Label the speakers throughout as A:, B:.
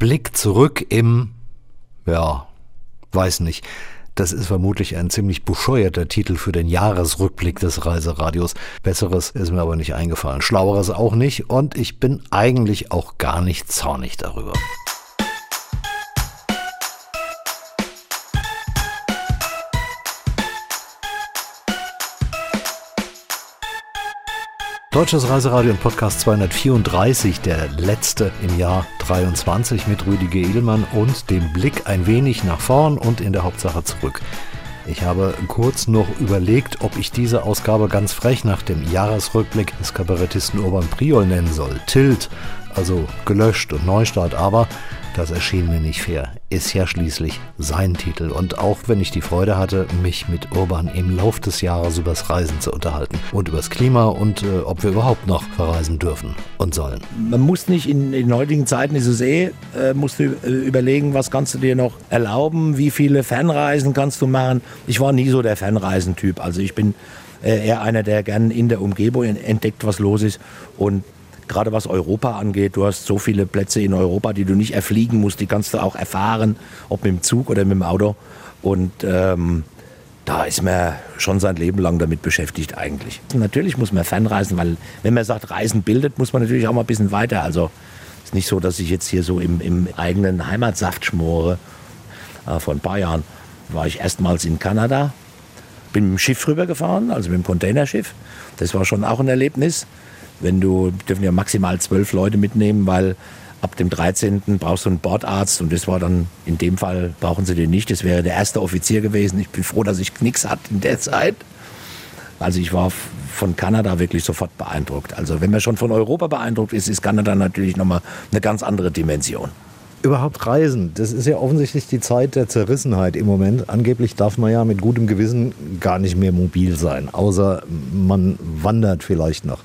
A: Blick zurück im, ja, weiß nicht. Das ist vermutlich ein ziemlich bescheuerter Titel für den Jahresrückblick des Reiseradios. Besseres ist mir aber nicht eingefallen. Schlaueres auch nicht. Und ich bin eigentlich auch gar nicht zornig darüber. Deutsches Reiseradio und Podcast 234, der letzte im Jahr 23 mit Rüdiger Edelmann und dem Blick ein wenig nach vorn und in der Hauptsache zurück. Ich habe kurz noch überlegt, ob ich diese Ausgabe ganz frech nach dem Jahresrückblick des Kabarettisten Urban Priol nennen soll. Tilt, also gelöscht und Neustart, aber das erschien mir nicht fair. Ist ja schließlich sein Titel. Und auch wenn ich die Freude hatte, mich mit Urban im Lauf des Jahres übers Reisen zu unterhalten und übers Klima und äh, ob wir überhaupt noch verreisen dürfen und sollen.
B: Man muss nicht in, in heutigen Zeiten, ist es eh, äh, musst du äh, überlegen, was kannst du dir noch erlauben, wie viele Fernreisen kannst du machen. Ich war nie so der Fernreisentyp. Also ich bin äh, eher einer, der gern in der Umgebung entdeckt, was los ist und gerade was Europa angeht. Du hast so viele Plätze in Europa, die du nicht erfliegen musst, die kannst du auch erfahren, ob mit dem Zug oder mit dem Auto. Und ähm, da ist man schon sein Leben lang damit beschäftigt eigentlich. Natürlich muss man fernreisen, weil wenn man sagt, Reisen bildet, muss man natürlich auch mal ein bisschen weiter. Also ist nicht so, dass ich jetzt hier so im, im eigenen Heimatsaft schmore. Äh, vor ein paar Jahren war ich erstmals in Kanada, bin mit dem Schiff rübergefahren, also mit dem Containerschiff. Das war schon auch ein Erlebnis wenn du, dürfen ja maximal zwölf Leute mitnehmen, weil ab dem 13. brauchst du einen Bordarzt und das war dann, in dem Fall brauchen sie den nicht. Das wäre der erste Offizier gewesen. Ich bin froh, dass ich nichts hatte in der Zeit. Also ich war von Kanada wirklich sofort beeindruckt. Also wenn man schon von Europa beeindruckt ist, ist Kanada natürlich nochmal eine ganz andere Dimension.
A: Überhaupt Reisen, das ist ja offensichtlich die Zeit der Zerrissenheit im Moment. Angeblich darf man ja mit gutem Gewissen gar nicht mehr mobil sein, außer man wandert vielleicht noch.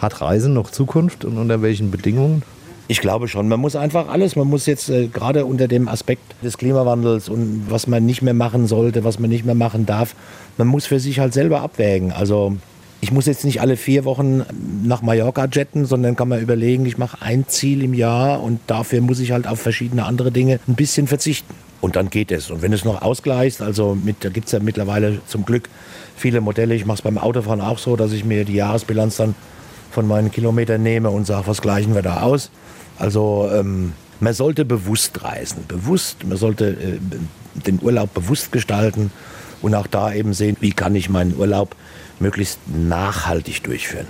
A: Hat Reisen noch Zukunft und unter welchen Bedingungen?
B: Ich glaube schon. Man muss einfach alles. Man muss jetzt äh, gerade unter dem Aspekt des Klimawandels und was man nicht mehr machen sollte, was man nicht mehr machen darf, man muss für sich halt selber abwägen. Also ich muss jetzt nicht alle vier Wochen nach Mallorca jetten, sondern kann man überlegen, ich mache ein Ziel im Jahr und dafür muss ich halt auf verschiedene andere Dinge ein bisschen verzichten. Und dann geht es. Und wenn es noch ausgleicht, also mit, da gibt es ja mittlerweile zum Glück viele Modelle. Ich mache es beim Autofahren auch so, dass ich mir die Jahresbilanz dann von meinen Kilometern nehme und sage, was gleichen wir da aus. Also ähm, man sollte bewusst reisen, bewusst, man sollte äh, den Urlaub bewusst gestalten und auch da eben sehen, wie kann ich meinen Urlaub möglichst nachhaltig durchführen.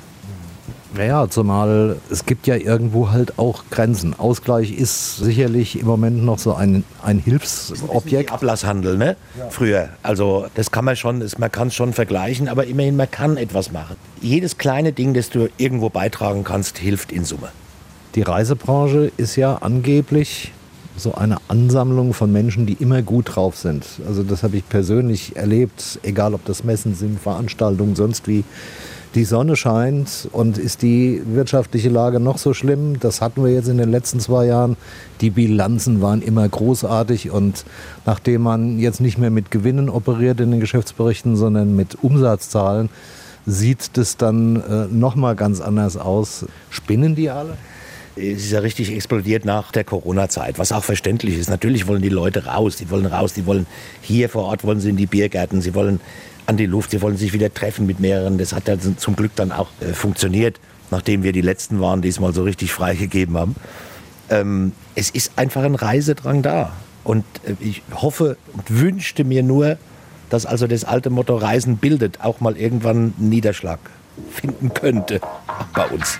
A: Naja, zumal es gibt ja irgendwo halt auch Grenzen. Ausgleich ist sicherlich im Moment noch so ein, ein Hilfsobjekt.
B: Ablasshandel, ne? Ja. Früher. Also das kann man schon, man kann es schon vergleichen, aber immerhin, man kann etwas machen. Jedes kleine Ding, das du irgendwo beitragen kannst, hilft in Summe.
A: Die Reisebranche ist ja angeblich so eine Ansammlung von Menschen, die immer gut drauf sind. Also das habe ich persönlich erlebt, egal ob das Messen sind, Veranstaltungen, sonst wie die Sonne scheint und ist die wirtschaftliche Lage noch so schlimm? Das hatten wir jetzt in den letzten zwei Jahren. Die Bilanzen waren immer großartig und nachdem man jetzt nicht mehr mit Gewinnen operiert in den Geschäftsberichten, sondern mit Umsatzzahlen, sieht das dann äh, noch mal ganz anders aus. Spinnen die alle?
B: es ist ja richtig explodiert nach der Corona-Zeit, was auch verständlich ist. Natürlich wollen die Leute raus, die wollen raus, die wollen hier vor Ort, wollen sie in die Biergärten, sie wollen an die Luft. Sie wollen sich wieder treffen mit mehreren. Das hat ja zum Glück dann auch äh, funktioniert, nachdem wir die Letzten waren, die es mal so richtig freigegeben haben. Ähm, es ist einfach ein Reisedrang da. Und äh, ich hoffe und wünschte mir nur, dass also das alte Motto Reisen bildet auch mal irgendwann einen Niederschlag finden könnte bei uns.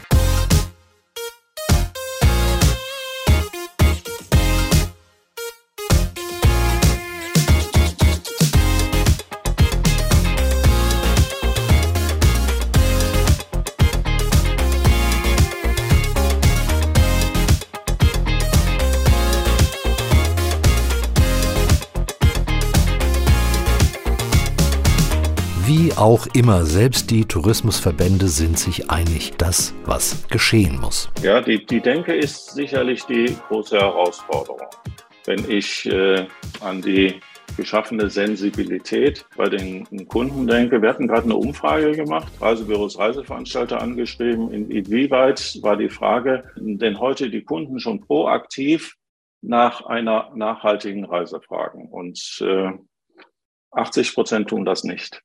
A: Auch immer, selbst die Tourismusverbände sind sich einig, dass was geschehen muss.
C: Ja, die, die Denke ist sicherlich die große Herausforderung. Wenn ich äh, an die geschaffene Sensibilität bei den Kunden denke. Wir hatten gerade eine Umfrage gemacht, Reisebüros, Reiseveranstalter angeschrieben. Inwieweit war die Frage, denn heute die Kunden schon proaktiv nach einer nachhaltigen Reise fragen? Und äh, 80 Prozent tun das nicht.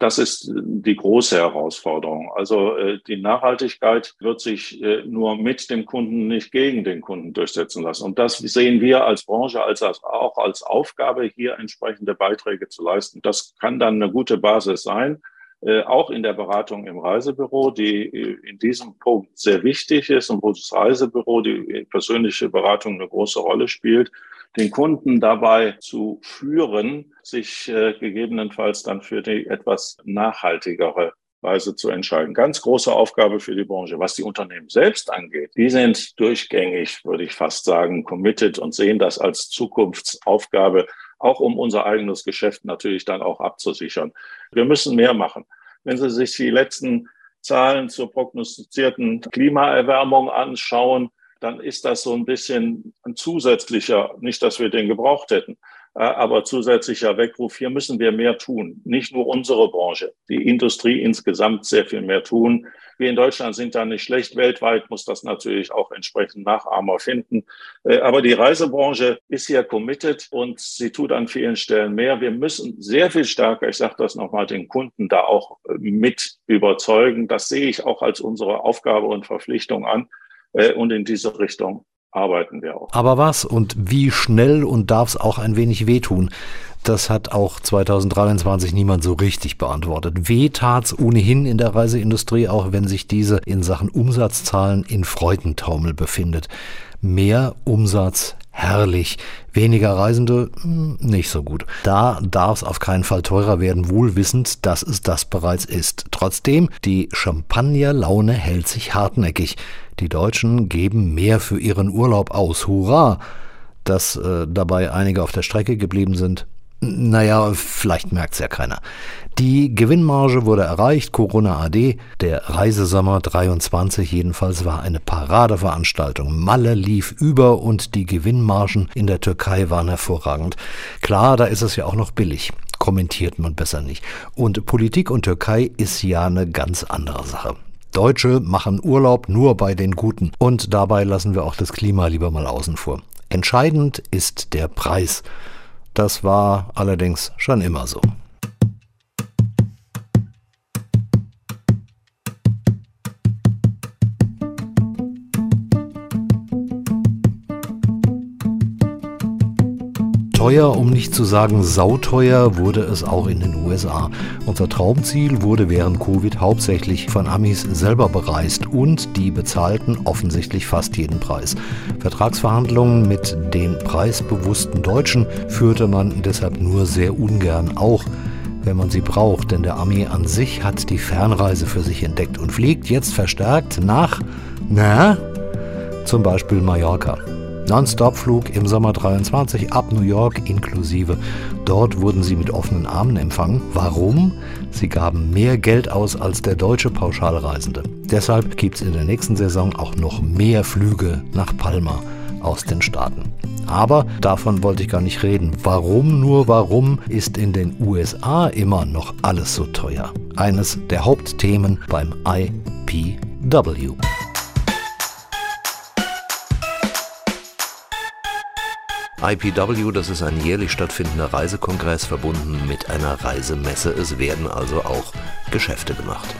C: Das ist die große Herausforderung. Also äh, die Nachhaltigkeit wird sich äh, nur mit dem Kunden, nicht gegen den Kunden durchsetzen lassen. Und das sehen wir als Branche als auch als Aufgabe, hier entsprechende Beiträge zu leisten. Das kann dann eine gute Basis sein. Äh, auch in der Beratung im Reisebüro, die in diesem Punkt sehr wichtig ist und wo das Reisebüro die persönliche Beratung eine große Rolle spielt den Kunden dabei zu führen, sich äh, gegebenenfalls dann für die etwas nachhaltigere Weise zu entscheiden. Ganz große Aufgabe für die Branche. Was die Unternehmen selbst angeht, die sind durchgängig, würde ich fast sagen, committed und sehen das als Zukunftsaufgabe, auch um unser eigenes Geschäft natürlich dann auch abzusichern. Wir müssen mehr machen. Wenn Sie sich die letzten Zahlen zur prognostizierten Klimaerwärmung anschauen, dann ist das so ein bisschen ein zusätzlicher, nicht, dass wir den gebraucht hätten, äh, aber zusätzlicher Weckruf. Hier müssen wir mehr tun. Nicht nur unsere Branche, die Industrie insgesamt sehr viel mehr tun. Wir in Deutschland sind da nicht schlecht. Weltweit muss das natürlich auch entsprechend Nachahmer finden. Äh, aber die Reisebranche ist hier committed und sie tut an vielen Stellen mehr. Wir müssen sehr viel stärker, ich sage das nochmal, den Kunden da auch äh, mit überzeugen. Das sehe ich auch als unsere Aufgabe und Verpflichtung an. Äh, und in diese Richtung arbeiten wir auch.
A: Aber was und wie schnell und darf es auch ein wenig wehtun? Das hat auch 2023 niemand so richtig beantwortet. Weh tat's ohnehin in der Reiseindustrie, auch wenn sich diese in Sachen Umsatzzahlen in Freudentaumel befindet. Mehr Umsatz, herrlich. Weniger Reisende, hm, nicht so gut. Da darf es auf keinen Fall teurer werden, wohlwissend, dass es das bereits ist. Trotzdem, die Champagnerlaune hält sich hartnäckig. Die Deutschen geben mehr für ihren Urlaub aus. Hurra! Dass äh, dabei einige auf der Strecke geblieben sind, naja, vielleicht merkt's ja keiner. Die Gewinnmarge wurde erreicht, Corona AD. Der Reisesommer 23 jedenfalls war eine Paradeveranstaltung. Malle lief über und die Gewinnmargen in der Türkei waren hervorragend. Klar, da ist es ja auch noch billig. Kommentiert man besser nicht. Und Politik und Türkei ist ja eine ganz andere Sache. Deutsche machen Urlaub nur bei den Guten. Und dabei lassen wir auch das Klima lieber mal außen vor. Entscheidend ist der Preis. Das war allerdings schon immer so. Teuer, um nicht zu sagen sauteuer, wurde es auch in den USA. Unser Traumziel wurde während Covid hauptsächlich von Amis selber bereist und die bezahlten offensichtlich fast jeden Preis. Vertragsverhandlungen mit den preisbewussten Deutschen führte man deshalb nur sehr ungern, auch wenn man sie braucht, denn der Ami an sich hat die Fernreise für sich entdeckt und fliegt jetzt verstärkt nach, na, zum Beispiel Mallorca. Non-Stop-Flug im Sommer 23 ab New York inklusive. Dort wurden sie mit offenen Armen empfangen. Warum? Sie gaben mehr Geld aus als der deutsche Pauschalreisende. Deshalb gibt es in der nächsten Saison auch noch mehr Flüge nach Palma aus den Staaten. Aber davon wollte ich gar nicht reden. Warum nur warum ist in den USA immer noch alles so teuer? Eines der Hauptthemen beim IPW. IPW, das ist ein jährlich stattfindender Reisekongress verbunden mit einer Reisemesse. Es werden also auch Geschäfte gemacht.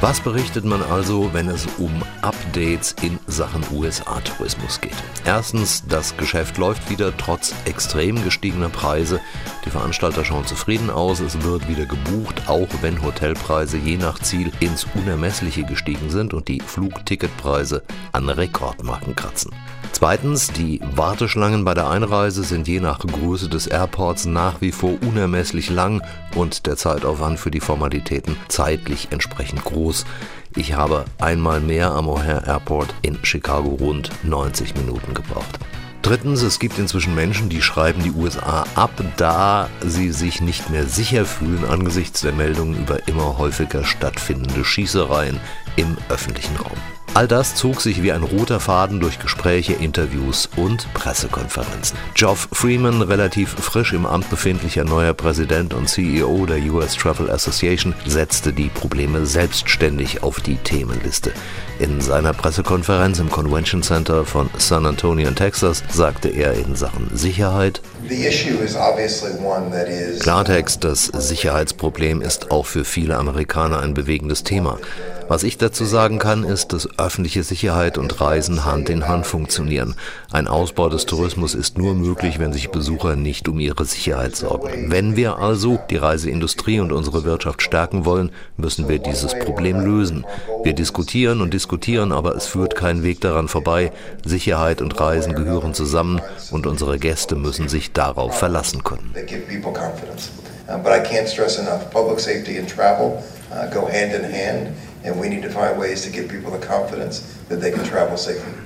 A: Was berichtet man also, wenn es um Updates in Sachen USA-Tourismus geht? Erstens, das Geschäft läuft wieder trotz extrem gestiegener Preise. Die Veranstalter schauen zufrieden aus, es wird wieder gebucht, auch wenn Hotelpreise je nach Ziel ins Unermessliche gestiegen sind und die Flugticketpreise an Rekordmarken kratzen. Zweitens, die Warteschlangen bei der Einreise sind je nach Größe des Airports nach wie vor unermesslich lang und der Zeitaufwand für die Formalitäten zeitlich entsprechend groß. Ich habe einmal mehr am O'Hare Airport in Chicago rund 90 Minuten gebraucht. Drittens, es gibt inzwischen Menschen, die schreiben die USA ab, da sie sich nicht mehr sicher fühlen angesichts der Meldungen über immer häufiger stattfindende Schießereien im öffentlichen Raum. All das zog sich wie ein roter Faden durch Gespräche, Interviews und Pressekonferenzen. Geoff Freeman, relativ frisch im Amt befindlicher neuer Präsident und CEO der US Travel Association, setzte die Probleme selbstständig auf die Themenliste. In seiner Pressekonferenz im Convention Center von San Antonio in Texas sagte er in Sachen Sicherheit, Klartext, das Sicherheitsproblem ist auch für viele Amerikaner ein bewegendes Thema. Was ich dazu sagen kann, ist, dass öffentliche Sicherheit und Reisen Hand in Hand funktionieren. Ein Ausbau des Tourismus ist nur möglich, wenn sich Besucher nicht um ihre Sicherheit sorgen. Wenn wir also die Reiseindustrie und unsere Wirtschaft stärken wollen, müssen wir dieses Problem lösen. Wir diskutieren und diskutieren, aber es führt kein Weg daran vorbei. Sicherheit und Reisen gehören zusammen und unsere Gäste müssen sich darauf verlassen können. Uh, but I can't stress enough, public safety and travel uh, go hand in hand.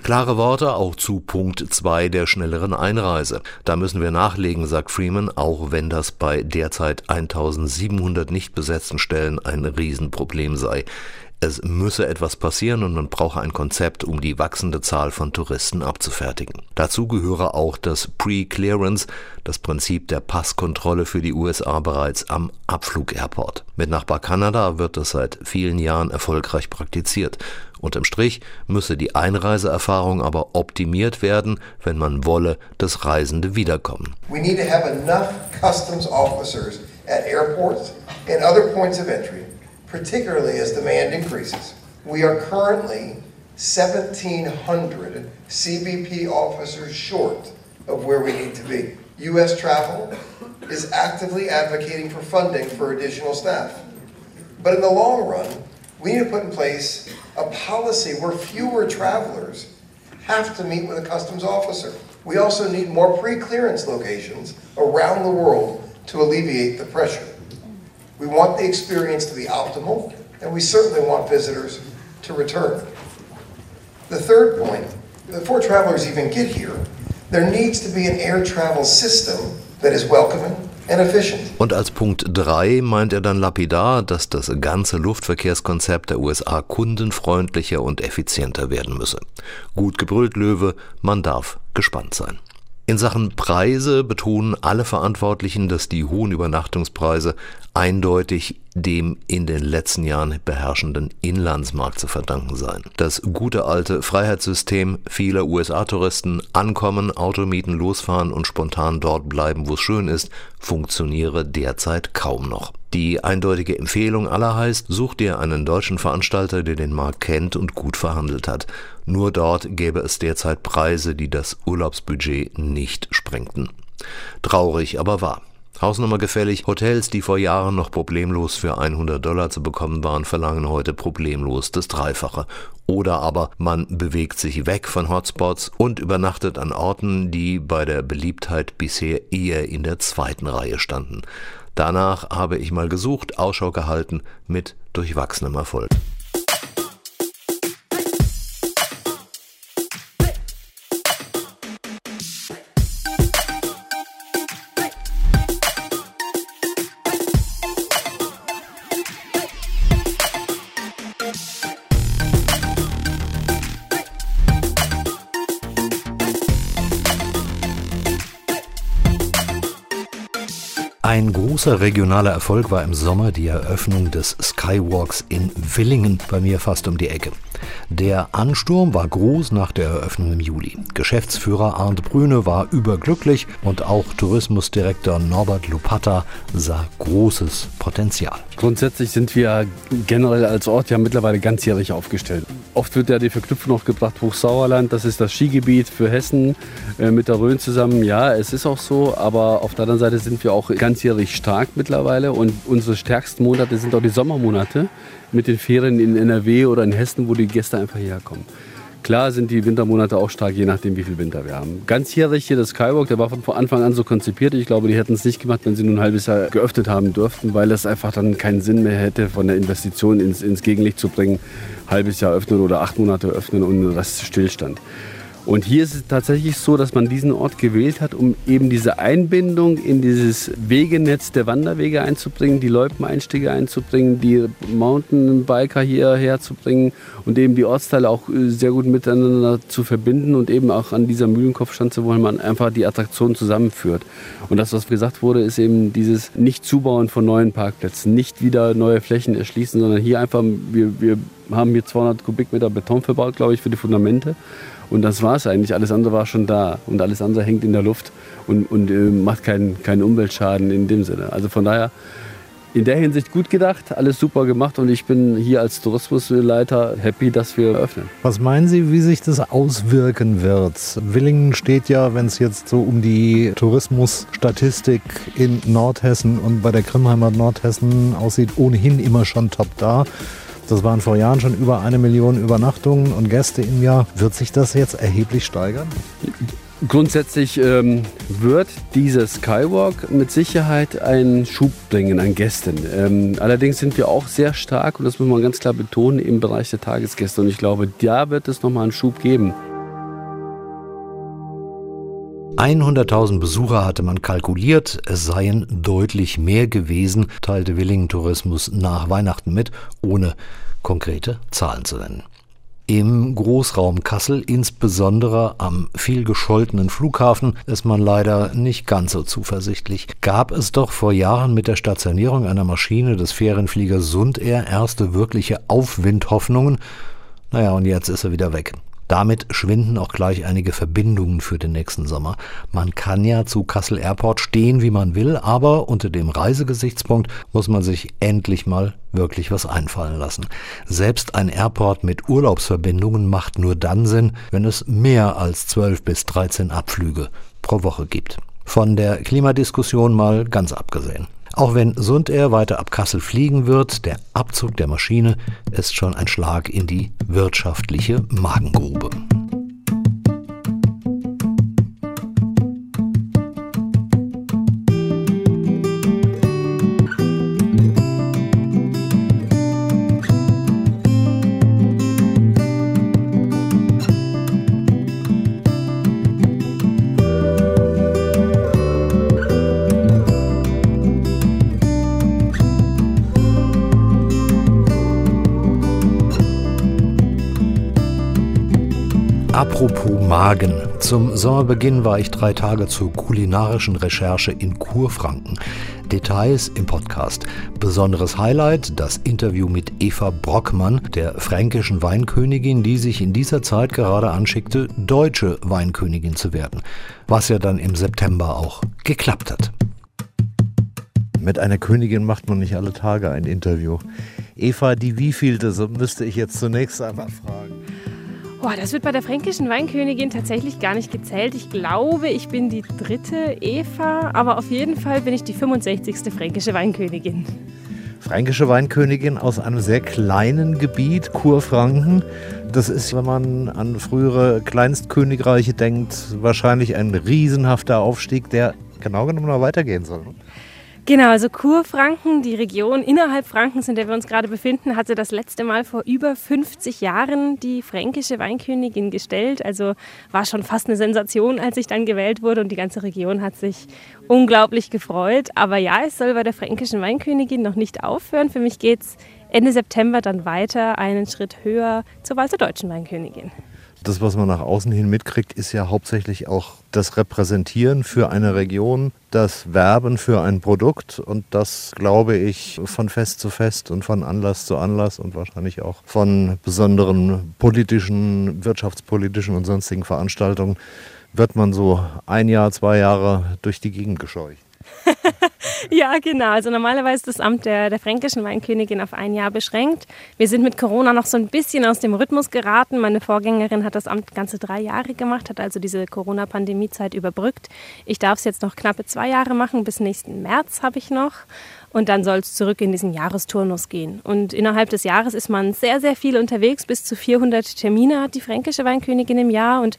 A: Klare Worte auch zu Punkt 2 der schnelleren Einreise. Da müssen wir nachlegen, sagt Freeman, auch wenn das bei derzeit 1700 nicht besetzten Stellen ein Riesenproblem sei. Es müsse etwas passieren und man brauche ein Konzept, um die wachsende Zahl von Touristen abzufertigen. Dazu gehöre auch das Pre-Clearance, das Prinzip der Passkontrolle für die USA bereits am Abflug-Airport. Mit Nachbar Kanada wird das seit vielen Jahren erfolgreich praktiziert. Unterm Strich müsse die Einreiseerfahrung aber optimiert werden, wenn man wolle, dass Reisende wiederkommen. We need to have enough customs officers at airports and other points of entry particularly as demand increases. We are currently 1,700 CBP officers short of where we need to be. U.S. Travel is actively advocating for funding for additional staff. But in the long run, we need to put in place a policy where fewer travelers have to meet with a customs officer. We also need more pre-clearance locations around the world to alleviate the pressure. We want the experience to be optimal, and we certainly want visitors to return. The third point, before travelers even get here, there needs to be an air travel system that is welcoming Und als Punkt 3 meint er dann lapidar, dass das ganze Luftverkehrskonzept der USA kundenfreundlicher und effizienter werden müsse. Gut gebrüllt Löwe, man darf gespannt sein. In Sachen Preise betonen alle Verantwortlichen, dass die hohen Übernachtungspreise eindeutig dem in den letzten Jahren beherrschenden Inlandsmarkt zu verdanken seien. Das gute alte Freiheitssystem vieler USA-Touristen ankommen, Auto mieten, losfahren und spontan dort bleiben, wo es schön ist, funktioniere derzeit kaum noch. Die eindeutige Empfehlung aller heißt, such dir einen deutschen Veranstalter, der den Markt kennt und gut verhandelt hat. Nur dort gäbe es derzeit Preise, die das Urlaubsbudget nicht sprengten. Traurig, aber wahr. Hausnummer gefällig, Hotels, die vor Jahren noch problemlos für 100 Dollar zu bekommen waren, verlangen heute problemlos das Dreifache. Oder aber man bewegt sich weg von Hotspots und übernachtet an Orten, die bei der Beliebtheit bisher eher in der zweiten Reihe standen. Danach habe ich mal gesucht, Ausschau gehalten mit durchwachsenem Erfolg. Großer regionaler Erfolg war im Sommer die Eröffnung des Skywalks in Willingen, bei mir fast um die Ecke. Der Ansturm war groß nach der Eröffnung im Juli. Geschäftsführer Arndt Brüne war überglücklich und auch Tourismusdirektor Norbert Lupata sah großes Potenzial.
D: Grundsätzlich sind wir generell als Ort ja mittlerweile ganzjährig aufgestellt. Oft wird ja die Verknüpfung noch gebracht, Hochsauerland, das ist das Skigebiet für Hessen äh, mit der Rhön zusammen. Ja, es ist auch so, aber auf der anderen Seite sind wir auch ganzjährig stark mittlerweile und unsere stärksten Monate sind auch die Sommermonate mit den Ferien in NRW oder in Hessen, wo die Gäste einfach hierher kommen. Klar sind die Wintermonate auch stark, je nachdem, wie viel Winter wir haben. Ganzjährig hier das Skywalk, der war von Anfang an so konzipiert. Ich glaube, die hätten es nicht gemacht, wenn sie nur ein halbes Jahr geöffnet haben dürften, weil es einfach dann keinen Sinn mehr hätte, von der Investition ins, ins Gegenlicht zu bringen. Halbes Jahr öffnen oder acht Monate öffnen und das Stillstand. Und hier ist es tatsächlich so, dass man diesen Ort gewählt hat, um eben diese Einbindung in dieses Wegenetz der Wanderwege einzubringen, die Loipeneinstiege einzubringen, die Mountainbiker hierher zu bringen und eben die Ortsteile auch äh, sehr gut miteinander zu verbinden und eben auch an dieser Mühlenkopfschanze, wo man einfach die Attraktion zusammenführt. Und das, was gesagt wurde, ist eben dieses Nicht-Zubauen von neuen Parkplätzen, nicht wieder neue Flächen erschließen, sondern hier einfach, wir, wir haben hier 200 Kubikmeter Beton verbaut, glaube ich, für die Fundamente und das war es eigentlich. Alles andere war schon da. Und alles andere hängt in der Luft und, und äh, macht keinen, keinen Umweltschaden in dem Sinne. Also von daher in der Hinsicht gut gedacht, alles super gemacht und ich bin hier als Tourismusleiter happy, dass wir öffnen.
A: Was meinen Sie, wie sich das auswirken wird? Willingen steht ja, wenn es jetzt so um die Tourismusstatistik in Nordhessen und bei der Grimmheimer Nordhessen aussieht, ohnehin immer schon top da. Das waren vor Jahren schon über eine Million Übernachtungen und Gäste im Jahr. Wird sich das jetzt erheblich steigern?
D: Grundsätzlich ähm, wird dieser Skywalk mit Sicherheit einen Schub bringen an Gästen. Ähm, allerdings sind wir auch sehr stark, und das muss man ganz klar betonen, im Bereich der Tagesgäste. Und ich glaube, da wird es nochmal einen Schub geben.
A: 100.000 Besucher hatte man kalkuliert, es seien deutlich mehr gewesen, teilte Willingen Tourismus nach Weihnachten mit, ohne konkrete Zahlen zu nennen. Im Großraum Kassel, insbesondere am viel gescholtenen Flughafen, ist man leider nicht ganz so zuversichtlich. Gab es doch vor Jahren mit der Stationierung einer Maschine des Fährenfliegers Sundair erste wirkliche Aufwindhoffnungen. Naja, und jetzt ist er wieder weg. Damit schwinden auch gleich einige Verbindungen für den nächsten Sommer. Man kann ja zu Kassel Airport stehen, wie man will, aber unter dem Reisegesichtspunkt muss man sich endlich mal wirklich was einfallen lassen. Selbst ein Airport mit Urlaubsverbindungen macht nur dann Sinn, wenn es mehr als 12 bis 13 Abflüge pro Woche gibt. Von der Klimadiskussion mal ganz abgesehen. Auch wenn Sundair weiter ab Kassel fliegen wird, der Abzug der Maschine ist schon ein Schlag in die wirtschaftliche Magengrube. Magen. Zum Sommerbeginn war ich drei Tage zur kulinarischen Recherche in Kurfranken. Details im Podcast. Besonderes Highlight, das Interview mit Eva Brockmann, der fränkischen Weinkönigin, die sich in dieser Zeit gerade anschickte, deutsche Weinkönigin zu werden. Was ja dann im September auch geklappt hat. Mit einer Königin macht man nicht alle Tage ein Interview. Eva, die wievielte, so müsste ich jetzt zunächst einmal fragen.
E: Boah, das wird bei der fränkischen Weinkönigin tatsächlich gar nicht gezählt. Ich glaube, ich bin die dritte Eva, aber auf jeden Fall bin ich die 65. fränkische Weinkönigin.
A: Fränkische Weinkönigin aus einem sehr kleinen Gebiet, Kurfranken. Das ist, wenn man an frühere Kleinstkönigreiche denkt, wahrscheinlich ein riesenhafter Aufstieg, der genau genommen noch weitergehen soll.
E: Genau, also Kurfranken, die Region innerhalb Frankens, in der wir uns gerade befinden, hatte das letzte Mal vor über 50 Jahren die fränkische Weinkönigin gestellt. Also war schon fast eine Sensation, als ich dann gewählt wurde und die ganze Region hat sich unglaublich gefreut. Aber ja, es soll bei der fränkischen Weinkönigin noch nicht aufhören. Für mich geht es Ende September dann weiter einen Schritt höher zur Wahl zur deutschen Weinkönigin
A: das, was man nach außen hin mitkriegt, ist ja hauptsächlich auch das Repräsentieren für eine Region, das Werben für ein Produkt und das, glaube ich, von Fest zu Fest und von Anlass zu Anlass und wahrscheinlich auch von besonderen politischen, wirtschaftspolitischen und sonstigen Veranstaltungen wird man so ein Jahr, zwei Jahre durch die Gegend gescheucht.
E: ja, genau. Also normalerweise ist das Amt der, der fränkischen Weinkönigin auf ein Jahr beschränkt. Wir sind mit Corona noch so ein bisschen aus dem Rhythmus geraten. Meine Vorgängerin hat das Amt ganze drei Jahre gemacht, hat also diese Corona-Pandemie-Zeit überbrückt. Ich darf es jetzt noch knappe zwei Jahre machen. Bis nächsten März habe ich noch. Und dann soll es zurück in diesen Jahresturnus gehen. Und innerhalb des Jahres ist man sehr, sehr viel unterwegs. Bis zu 400 Termine hat die fränkische Weinkönigin im Jahr. Und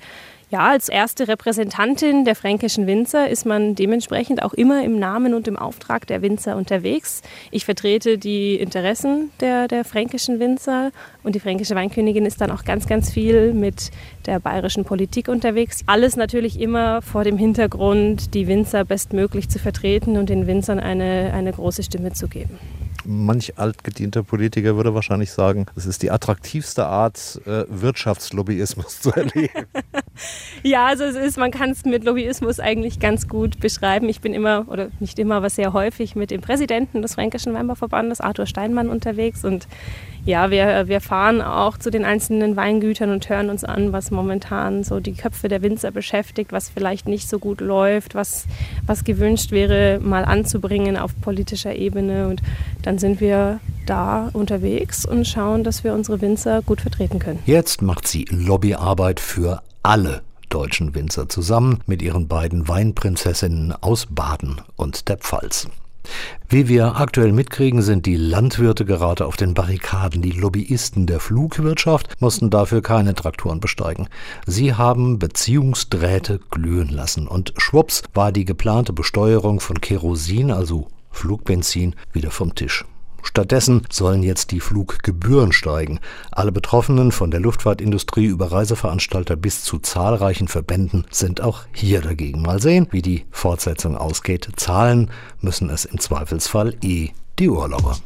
E: Ja, als erste Repräsentantin der fränkischen Winzer ist man dementsprechend auch immer im Namen und im Auftrag der Winzer unterwegs. Ich vertrete die Interessen der, der fränkischen Winzer und die fränkische Weinkönigin ist dann auch ganz, ganz viel mit der bayerischen Politik unterwegs. Alles natürlich immer vor dem Hintergrund, die Winzer bestmöglich zu vertreten und den Winzern eine, eine große Stimme zu geben
A: manch altgedienter Politiker würde wahrscheinlich sagen, es ist die attraktivste Art, äh, Wirtschaftslobbyismus zu erleben.
E: ja, also es ist, man kann es mit Lobbyismus eigentlich ganz gut beschreiben. Ich bin immer, oder nicht immer, aber sehr häufig mit dem Präsidenten des Fränkischen Weinbauverbandes, Arthur Steinmann, unterwegs und ja, wir, wir fahren auch zu den einzelnen Weingütern und hören uns an, was momentan so die Köpfe der Winzer beschäftigt, was vielleicht nicht so gut läuft, was, was gewünscht wäre, mal anzubringen auf politischer Ebene. Und dann sind wir da unterwegs und schauen, dass wir unsere Winzer gut vertreten können.
A: Jetzt macht sie Lobbyarbeit für alle deutschen Winzer zusammen mit ihren beiden Weinprinzessinnen aus Baden und der Pfalz. Wie wir aktuell mitkriegen, sind die Landwirte gerade auf den Barrikaden. Die Lobbyisten der Flugwirtschaft mussten dafür keine Traktoren besteigen. Sie haben Beziehungsdrähte glühen lassen und schwupps war die geplante Besteuerung von Kerosin, also Flugbenzin, wieder vom Tisch. Stattdessen sollen jetzt die Fluggebühren steigen. Alle Betroffenen von der Luftfahrtindustrie über Reiseveranstalter bis zu zahlreichen Verbänden sind auch hier dagegen. Mal sehen, wie die Fortsetzung ausgeht. Zahlen müssen es im Zweifelsfall eh die Urlauber.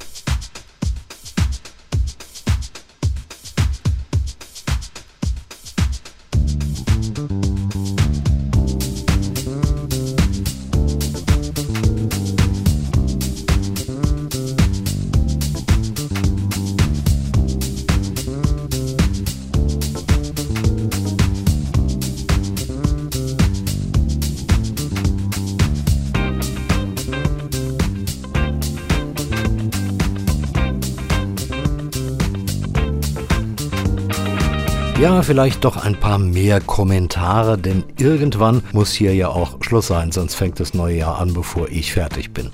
A: Ja, vielleicht doch ein paar mehr Kommentare, denn irgendwann muss hier ja auch Schluss sein, sonst fängt das neue Jahr an, bevor ich fertig bin.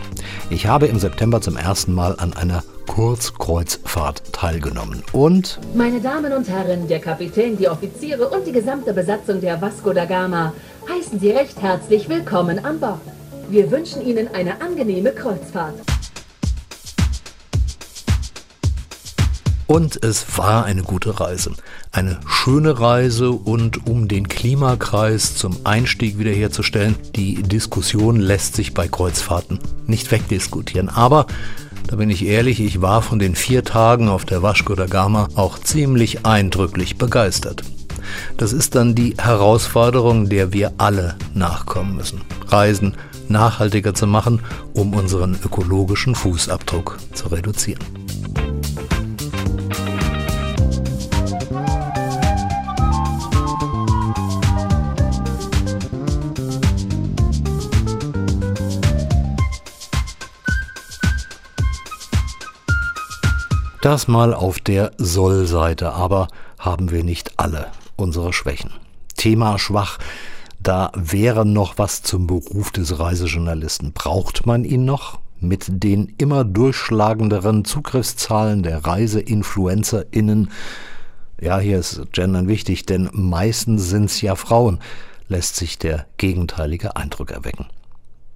A: Ich habe im September zum ersten Mal an einer Kurzkreuzfahrt teilgenommen und...
F: Meine Damen und Herren, der Kapitän, die Offiziere und die gesamte Besatzung der Vasco da Gama heißen Sie recht herzlich willkommen an Bord. Wir wünschen Ihnen eine angenehme Kreuzfahrt.
A: Und es war eine gute Reise. Eine schöne Reise und um den Klimakreis zum Einstieg wiederherzustellen, die Diskussion lässt sich bei Kreuzfahrten nicht wegdiskutieren. Aber da bin ich ehrlich, ich war von den vier Tagen auf der Vasco da Gama auch ziemlich eindrücklich begeistert. Das ist dann die Herausforderung, der wir alle nachkommen müssen. Reisen nachhaltiger zu machen, um unseren ökologischen Fußabdruck zu reduzieren. Das mal auf der Soll-Seite, aber haben wir nicht alle unsere Schwächen. Thema schwach, da wäre noch was zum Beruf des Reisejournalisten. Braucht man ihn noch? Mit den immer durchschlagenderen Zugriffszahlen der ReiseinfluencerInnen, ja, hier ist Gendern wichtig, denn meistens sind's ja Frauen, lässt sich der gegenteilige Eindruck erwecken.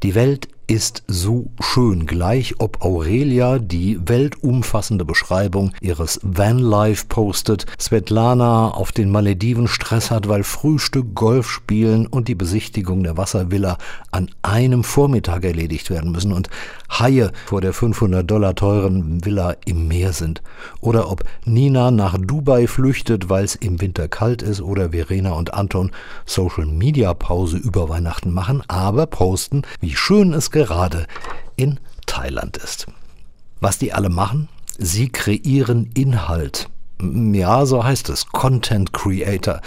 A: Die Welt ist so schön, gleich ob Aurelia die weltumfassende Beschreibung ihres Vanlife postet, Svetlana auf den Malediven Stress hat, weil Frühstück, Golf spielen und die Besichtigung der Wasservilla an einem Vormittag erledigt werden müssen und Haie vor der 500 Dollar teuren Villa im Meer sind. Oder ob Nina nach Dubai flüchtet, weil es im Winter kalt ist oder Verena und Anton Social Media Pause über Weihnachten machen, aber posten, wie schön es gerade in Thailand ist. Was die alle machen? Sie kreieren Inhalt. Ja, so heißt es. Content Creator.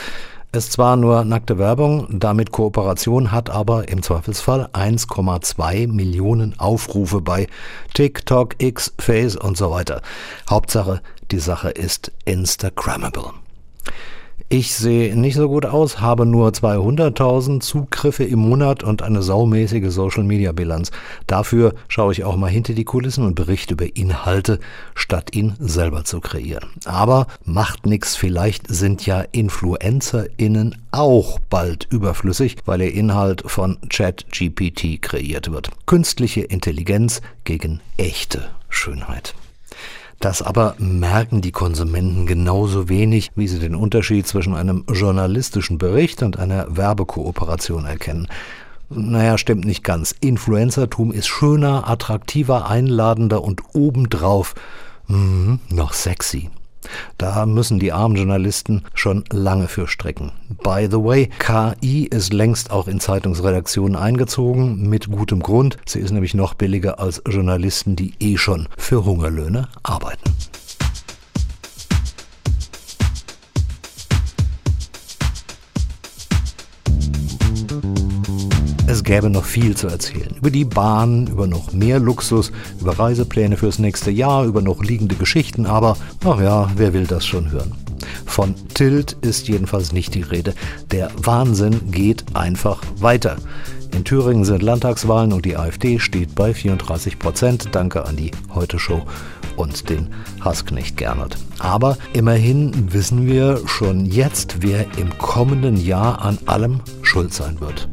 A: Ist zwar nur nackte Werbung, damit Kooperation hat aber im Zweifelsfall 1,2 Millionen Aufrufe bei TikTok, X, Face und so weiter. Hauptsache, die Sache ist Instagrammable. Ich sehe nicht so gut aus, habe nur 200.000 Zugriffe im Monat und eine saumäßige Social-Media-Bilanz. Dafür schaue ich auch mal hinter die Kulissen und berichte über Inhalte, statt ihn selber zu kreieren. Aber macht nichts, vielleicht sind ja InfluencerInnen auch bald überflüssig, weil ihr Inhalt von ChatGPT kreiert wird. Künstliche Intelligenz gegen echte Schönheit. Das aber merken die Konsumenten genauso wenig, wie sie den Unterschied zwischen einem journalistischen Bericht und einer Werbekooperation erkennen. Naja, stimmt nicht ganz. Influencertum ist schöner, attraktiver, einladender und obendrauf mh, noch sexy. Da müssen die armen Journalisten schon lange für strecken. By the way, KI ist längst auch in Zeitungsredaktionen eingezogen, mit gutem Grund. Sie ist nämlich noch billiger als Journalisten, die eh schon für Hungerlöhne arbeiten. Gäbe noch viel zu erzählen. Über die Bahn, über noch mehr Luxus, über Reisepläne fürs nächste Jahr, über noch liegende Geschichten, aber, ach ja, wer will das schon hören? Von Tilt ist jedenfalls nicht die Rede. Der Wahnsinn geht einfach weiter. In Thüringen sind Landtagswahlen und die AfD steht bei 34 Prozent. Danke an die Heute-Show und den Hassknecht Gernot. Aber immerhin wissen wir schon jetzt, wer im kommenden Jahr an allem schuld sein wird.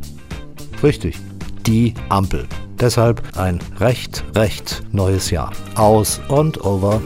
A: Richtig, die Ampel. Deshalb ein recht, recht neues Jahr. Aus und over.